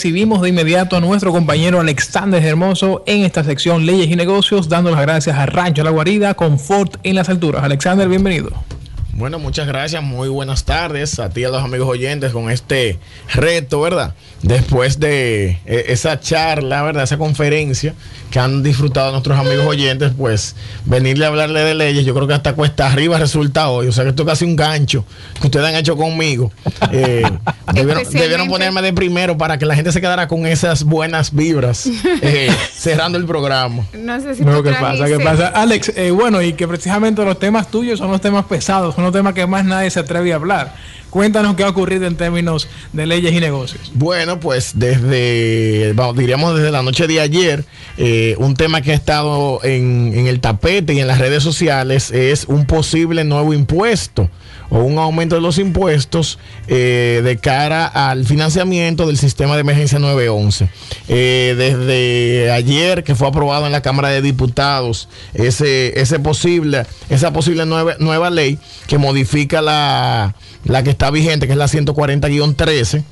Recibimos de inmediato a nuestro compañero Alexander Hermoso en esta sección Leyes y Negocios, dando las gracias a Rancho La Guarida, Confort en las alturas. Alexander, bienvenido. Bueno, muchas gracias, muy buenas tardes a ti y a los amigos oyentes con este reto, ¿verdad? Después de eh, esa charla, ¿verdad? Esa conferencia que han disfrutado nuestros amigos oyentes, pues venirle a hablarle de leyes, yo creo que hasta cuesta arriba resulta hoy. O sea que esto es casi un gancho que ustedes han hecho conmigo. Eh, debieron, ponerme de primero para que la gente se quedara con esas buenas vibras eh, cerrando el programa. No sé si ¿qué pasa? ¿Qué pasa? Alex, bueno, y que precisamente los temas tuyos son los temas pesados, son tema que más nadie se atreve a hablar. Cuéntanos qué ha ocurrido en términos de leyes y negocios. Bueno, pues desde, diríamos desde la noche de ayer, eh, un tema que ha estado en, el tapete y en las redes sociales es un posible nuevo impuesto o un aumento de los impuestos eh, de cara al financiamiento del sistema de emergencia 911. Eh, desde ayer que fue aprobado en la Cámara de Diputados ese, ese posible, esa posible nueva, nueva ley que modifica la, la que está vigente, que es la 140-13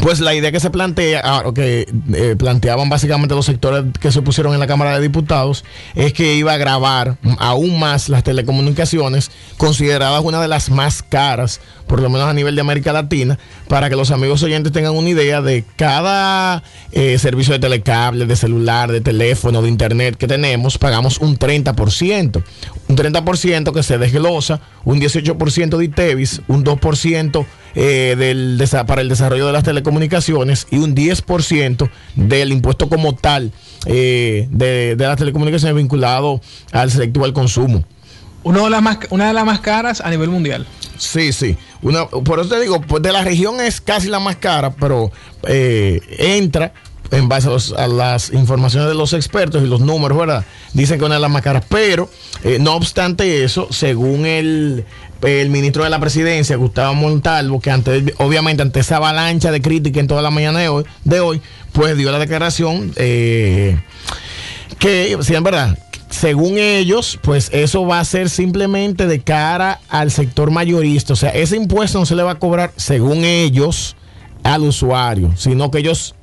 pues la idea que se plantea, ah, que eh, planteaban básicamente los sectores que se pusieron en la Cámara de Diputados, es que iba a grabar aún más las telecomunicaciones, consideradas una de las más caras, por lo menos a nivel de América Latina, para que los amigos oyentes tengan una idea de cada eh, servicio de telecable, de celular, de teléfono, de internet que tenemos, pagamos un 30%. Un 30% que se desglosa, un 18% de ITEVIS, un 2% eh, del, para el desarrollo de las telecomunicaciones y un 10% del impuesto como tal eh, de, las telecomunicaciones vinculado al selectivo al consumo. Una de, las más, una de las más caras a nivel mundial. Sí, sí. Una, por eso te digo, pues de la región es casi la más cara, pero eh, entra en base a, las informaciones de los expertos y los números, ¿verdad? Dicen que una de las más caras. Pero, no obstante eso, según el, el ministro de la presidencia, Gustavo Montalvo, que obviamente ante esa avalancha de crítica en toda la mañana de hoy, de hoy pues dio la declaración eh, que, si en verdad, según ellos, pues eso va a ser simplemente de cara al sector mayorista. O sea, ese impuesto no se le va a cobrar, según ellos, al usuario, sino que ellos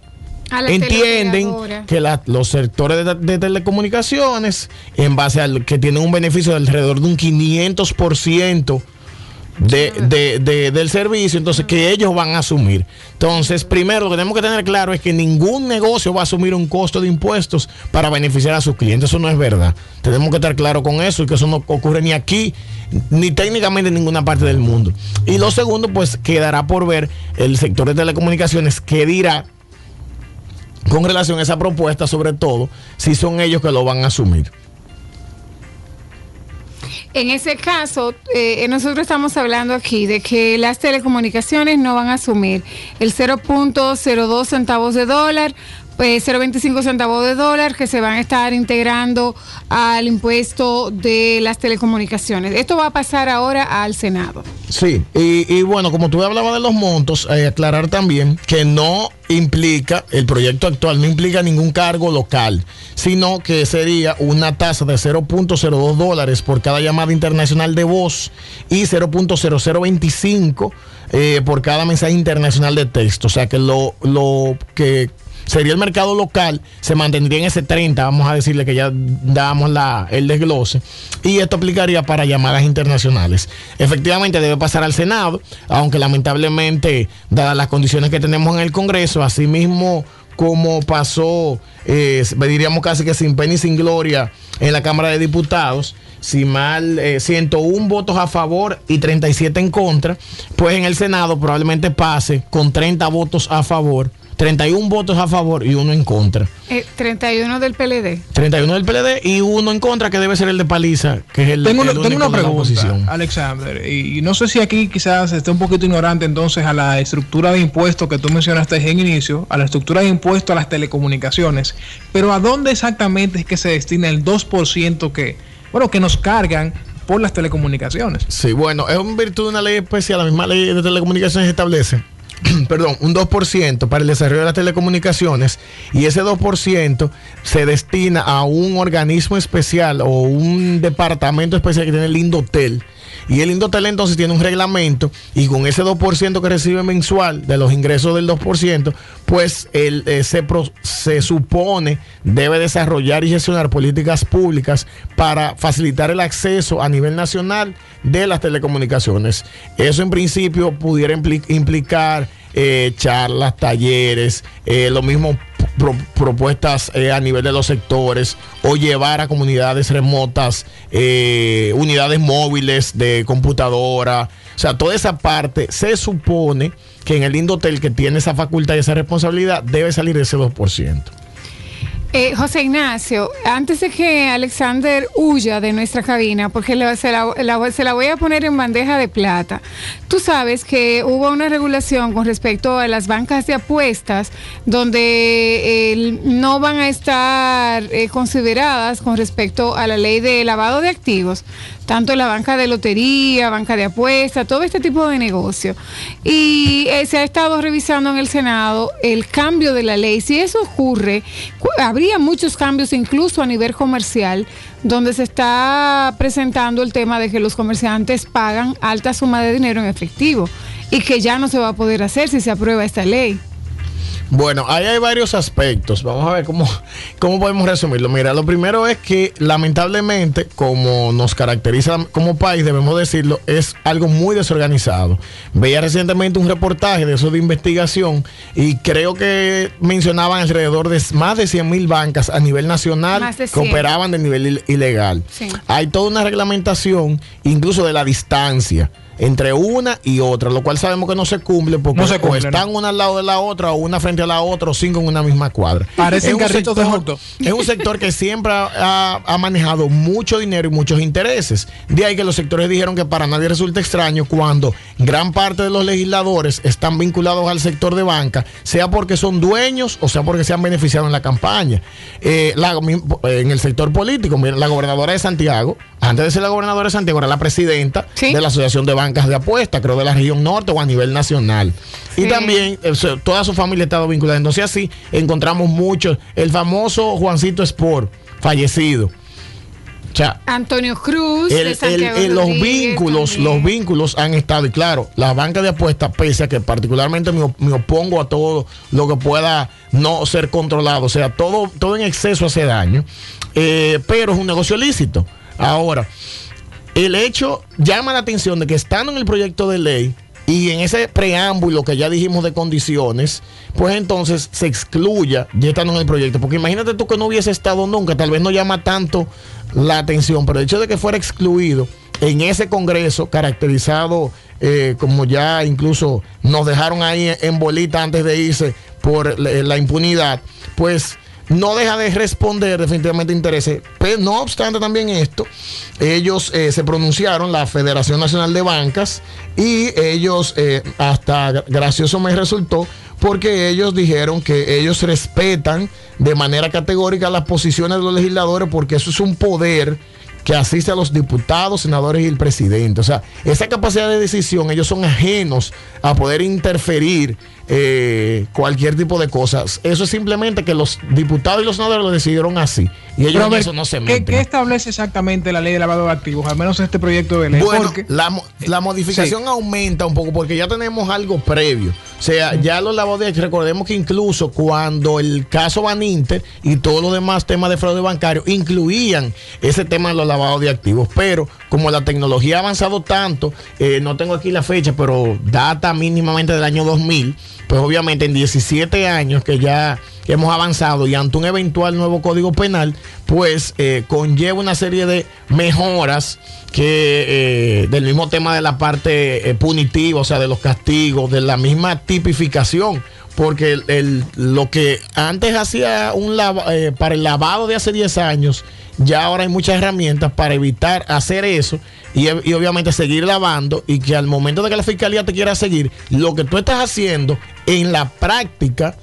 entienden que los sectores de, telecomunicaciones, en base al que tienen un beneficio de alrededor de un 500% de, de, del servicio, entonces que ellos van a asumir. Entonces, primero lo que tenemos que tener claro es que ningún negocio va a asumir un costo de impuestos para beneficiar a sus clientes. Eso no es verdad. Tenemos que estar claro con eso y que eso no ocurre ni aquí ni técnicamente en ninguna parte del mundo. Y lo segundo, pues quedará por ver el sector de telecomunicaciones que dirá con relación a esa propuesta, sobre todo si son ellos que lo van a asumir. En ese caso, eh, nosotros estamos hablando aquí de que las telecomunicaciones no van a asumir el 0.02 centavos de dólar 0.25 pues, centavos de dólar que se van a estar integrando al impuesto de las telecomunicaciones. Esto va a pasar ahora al Senado. Sí, y, bueno, como tú hablabas de los montos, hay aclarar también que no implica, el proyecto actual no implica ningún cargo local, sino que sería una tasa de 0.02 dólares por cada llamada internacional de voz y 0.0025 eh, por cada mensaje internacional de texto. O sea que lo, lo que sería el mercado local, se mantendría en ese 30, vamos a decirle que ya damos el desglose, y esto aplicaría para llamadas internacionales. Efectivamente debe pasar al Senado, aunque lamentablemente, dadas las condiciones que tenemos en el Congreso, asimismo como pasó, eh, diríamos casi que sin pena y sin gloria en la Cámara de Diputados, si mal, 101 eh, votos a favor y 37 en contra, pues en el Senado probablemente pase con 30 votos a favor 31 votos a favor y uno en contra. 31 eh, del PLD. 31 del PLD y uno en contra, que debe ser el de Paliza, que es el Tengo, el tengo una pregunta, Alexander, y no sé si aquí quizás esté un poquito ignorante entonces a la estructura de impuestos que tú mencionaste en inicio, a la estructura de impuestos a las telecomunicaciones, pero ¿a dónde exactamente es que se destina el 2% que, bueno, que nos cargan por las telecomunicaciones? Sí, bueno, es en virtud de una ley especial, la misma ley de telecomunicaciones establece perdón, un 2% para el desarrollo de las telecomunicaciones y ese 2% se destina a un organismo especial o un departamento especial que tiene el Indotel y el Indotel entonces tiene un reglamento y con ese 2% que recibe mensual de los ingresos del 2%, pues el, eh, se, se supone debe desarrollar y gestionar políticas públicas para facilitar el acceso a nivel nacional de las telecomunicaciones. Eso en principio pudiera implicar eh, charlas, talleres, eh, lo mismo propuestas eh, a nivel de los sectores o llevar a comunidades remotas eh, unidades móviles de computadora. O sea, toda esa parte se supone que en el Indotel que tiene esa facultad y esa responsabilidad debe salir de ese 2%. Eh, José Ignacio, antes de que Alexander huya de nuestra cabina, porque se, la, voy a poner en bandeja de plata, tú sabes que hubo una regulación con respecto a las bancas de apuestas donde no van a estar eh, consideradas con respecto a la ley de lavado de activos tanto la banca de lotería, banca de apuestas, todo este tipo de negocio. Y eh, se ha estado revisando en el Senado el cambio de la ley. Si eso ocurre, habría muchos cambios incluso a nivel comercial, donde se está presentando el tema de que los comerciantes pagan alta suma de dinero en efectivo y que ya no se va a poder hacer si se aprueba esta ley. Bueno, ahí hay varios aspectos. Vamos a ver cómo, cómo podemos resumirlo. Mira, lo primero es que lamentablemente, como nos caracteriza como país, debemos decirlo, es algo muy desorganizado. Veía recientemente un reportaje de eso de investigación y creo que mencionaban alrededor de más de 100 mil bancas a nivel nacional que operaban de nivel ilegal. Hay toda una reglamentación, incluso de la distancia entre una y otra, lo cual sabemos que no se cumple porque no están una al lado de la otra o una frente a la otra o cinco en una misma cuadra. Parecen carritos de hot Es un sector que siempre ha, manejado mucho dinero y muchos intereses. De ahí que los sectores dijeron que para nadie resulta extraño cuando gran parte de los legisladores están vinculados al sector de banca, sea porque son dueños o sea porque se han beneficiado en la campaña. Eh, en el sector político, la gobernadora de Santiago, antes de ser la gobernadora de Santiago, era la presidenta de la Asociación de Bancas bancas de apuestas, creo de la región norte o a nivel nacional. Y también eh, toda su familia ha estado vinculada. Entonces así encontramos muchos. El famoso Juancito Sport, fallecido. Antonio Cruz, los vínculos, los vínculos han estado, y claro, la banca de apuestas, pese a que particularmente me, opongo a todo lo que pueda no ser controlado, o sea, todo, todo en exceso hace daño, eh, pero es un negocio lícito. Ahora, el hecho llama la atención de que estando en el proyecto de ley y en ese preámbulo que ya dijimos de condiciones, pues entonces se excluya ya estando en el proyecto. Porque imagínate tú que no hubiese estado nunca, tal vez no llama tanto la atención, pero el hecho de que fuera excluido en ese Congreso, caracterizado eh, como ya incluso nos dejaron ahí en bolita antes de irse por la impunidad, pues no deja de responder definitivamente intereses. Pero no obstante también esto, ellos eh, se pronunciaron, la Federación Nacional de Bancas, y ellos, eh, hasta gracioso me resultó, porque ellos dijeron que ellos respetan de manera categórica las posiciones de los legisladores, porque eso es un poder que asiste a los diputados, senadores y el presidente. O sea, esa capacidad de decisión, ellos son ajenos a poder interferir eh, cualquier tipo de cosas. Eso es simplemente que los diputados y los senadores lo decidieron así. Y ellos en eso no se meten. ¿qué, establece exactamente la ley de lavado de activos? Al menos este proyecto de ley. Bueno, la, modificación aumenta un poco porque ya tenemos algo previo. O sea, ya los lavados de recordemos que incluso cuando el caso Van Inter y todos los demás temas de fraude bancario incluían ese tema de los lavados de activos. Pero como la tecnología ha avanzado tanto, eh, no tengo aquí la fecha, pero data mínimamente del año 2000 pues obviamente en 17 años que ya hemos avanzado y ante un eventual nuevo código penal, pues eh, conlleva una serie de mejoras que eh, del mismo tema de la parte eh, punitiva, o sea, de los castigos, de la misma tipificación porque lo que antes hacía un para el lavado de hace 10 años, ya ahora hay muchas herramientas para evitar hacer eso y, obviamente seguir lavando y que al momento de que la fiscalía te quiera seguir, lo que tú estás haciendo en la práctica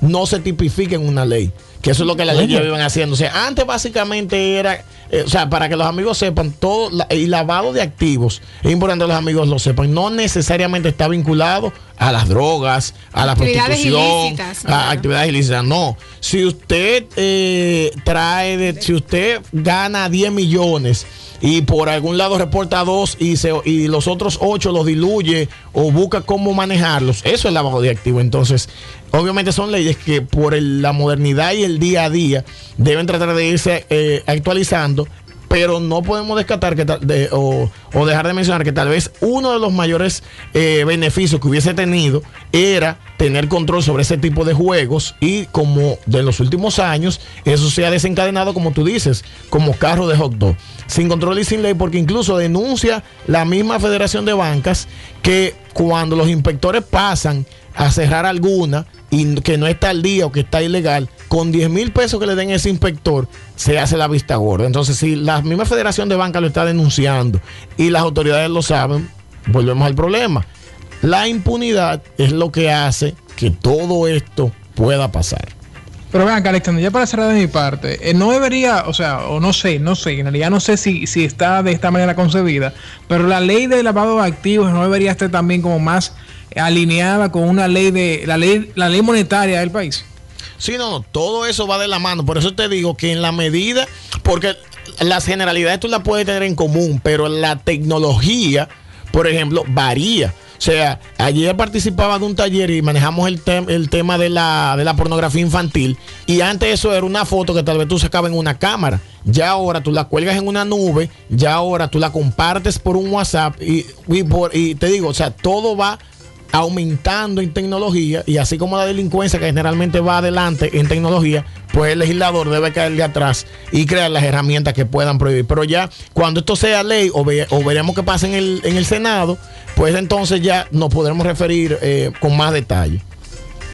no se tipifique en una ley. Que eso es lo que las leyes iban haciendo. O sea, antes básicamente era, eh, o sea, para que los amigos sepan, todo el lavado de activos, es importante que los amigos lo sepan, no necesariamente está vinculado a las drogas, a la prostitución, a actividades ilícitas. No, si usted eh, trae, de, si usted gana 10 millones y por algún lado reporta dos y, se, y los otros ocho los diluye o busca cómo manejarlos, eso es lavado de activo. Entonces, obviamente son leyes que por la modernidad y el día a día deben tratar de irse eh, actualizando pero no podemos descartar que o, dejar de mencionar que tal vez uno de los mayores eh, beneficios que hubiese tenido era tener control sobre ese tipo de juegos y como de los últimos años eso se ha desencadenado como tú dices como carro de hot dog sin control y sin ley porque incluso denuncia la misma Federación de Bancas que cuando los inspectores pasan a cerrar alguna y que no está al día o que está ilegal, con 10 mil pesos que le den ese inspector, se hace la vista gorda. Entonces, si la misma Federación de Banca lo está denunciando y las autoridades lo saben, volvemos al problema. La impunidad es lo que hace que todo esto pueda pasar. Pero vean, Alexander, ya para cerrar de mi parte, eh, no debería, o sea, o no sé, no sé, en realidad no sé si, si está de esta manera concebida, pero la ley de lavado de activos no debería estar también como más alineada con una ley de la ley la ley monetaria del país. Sí, no, no, todo eso va de la mano. Por eso te digo que en la medida, porque las generalidades tú las puedes tener en común, pero la tecnología, por ejemplo, varía. O sea, ayer participaba de un taller y manejamos el, el tema de la, de la pornografía infantil. Y antes eso era una foto que tal vez tú sacabas en una cámara. Ya ahora tú la cuelgas en una nube. Ya ahora tú la compartes por un WhatsApp. Y, y, por, y te digo, o sea, todo va aumentando en tecnología y así como la delincuencia que generalmente va adelante en tecnología, pues el legislador debe caerle atrás y crear las herramientas que puedan prohibir. Pero ya cuando esto sea ley o, veremos que pasa en el, en el Senado, pues entonces ya nos podremos referir eh, con más detalle.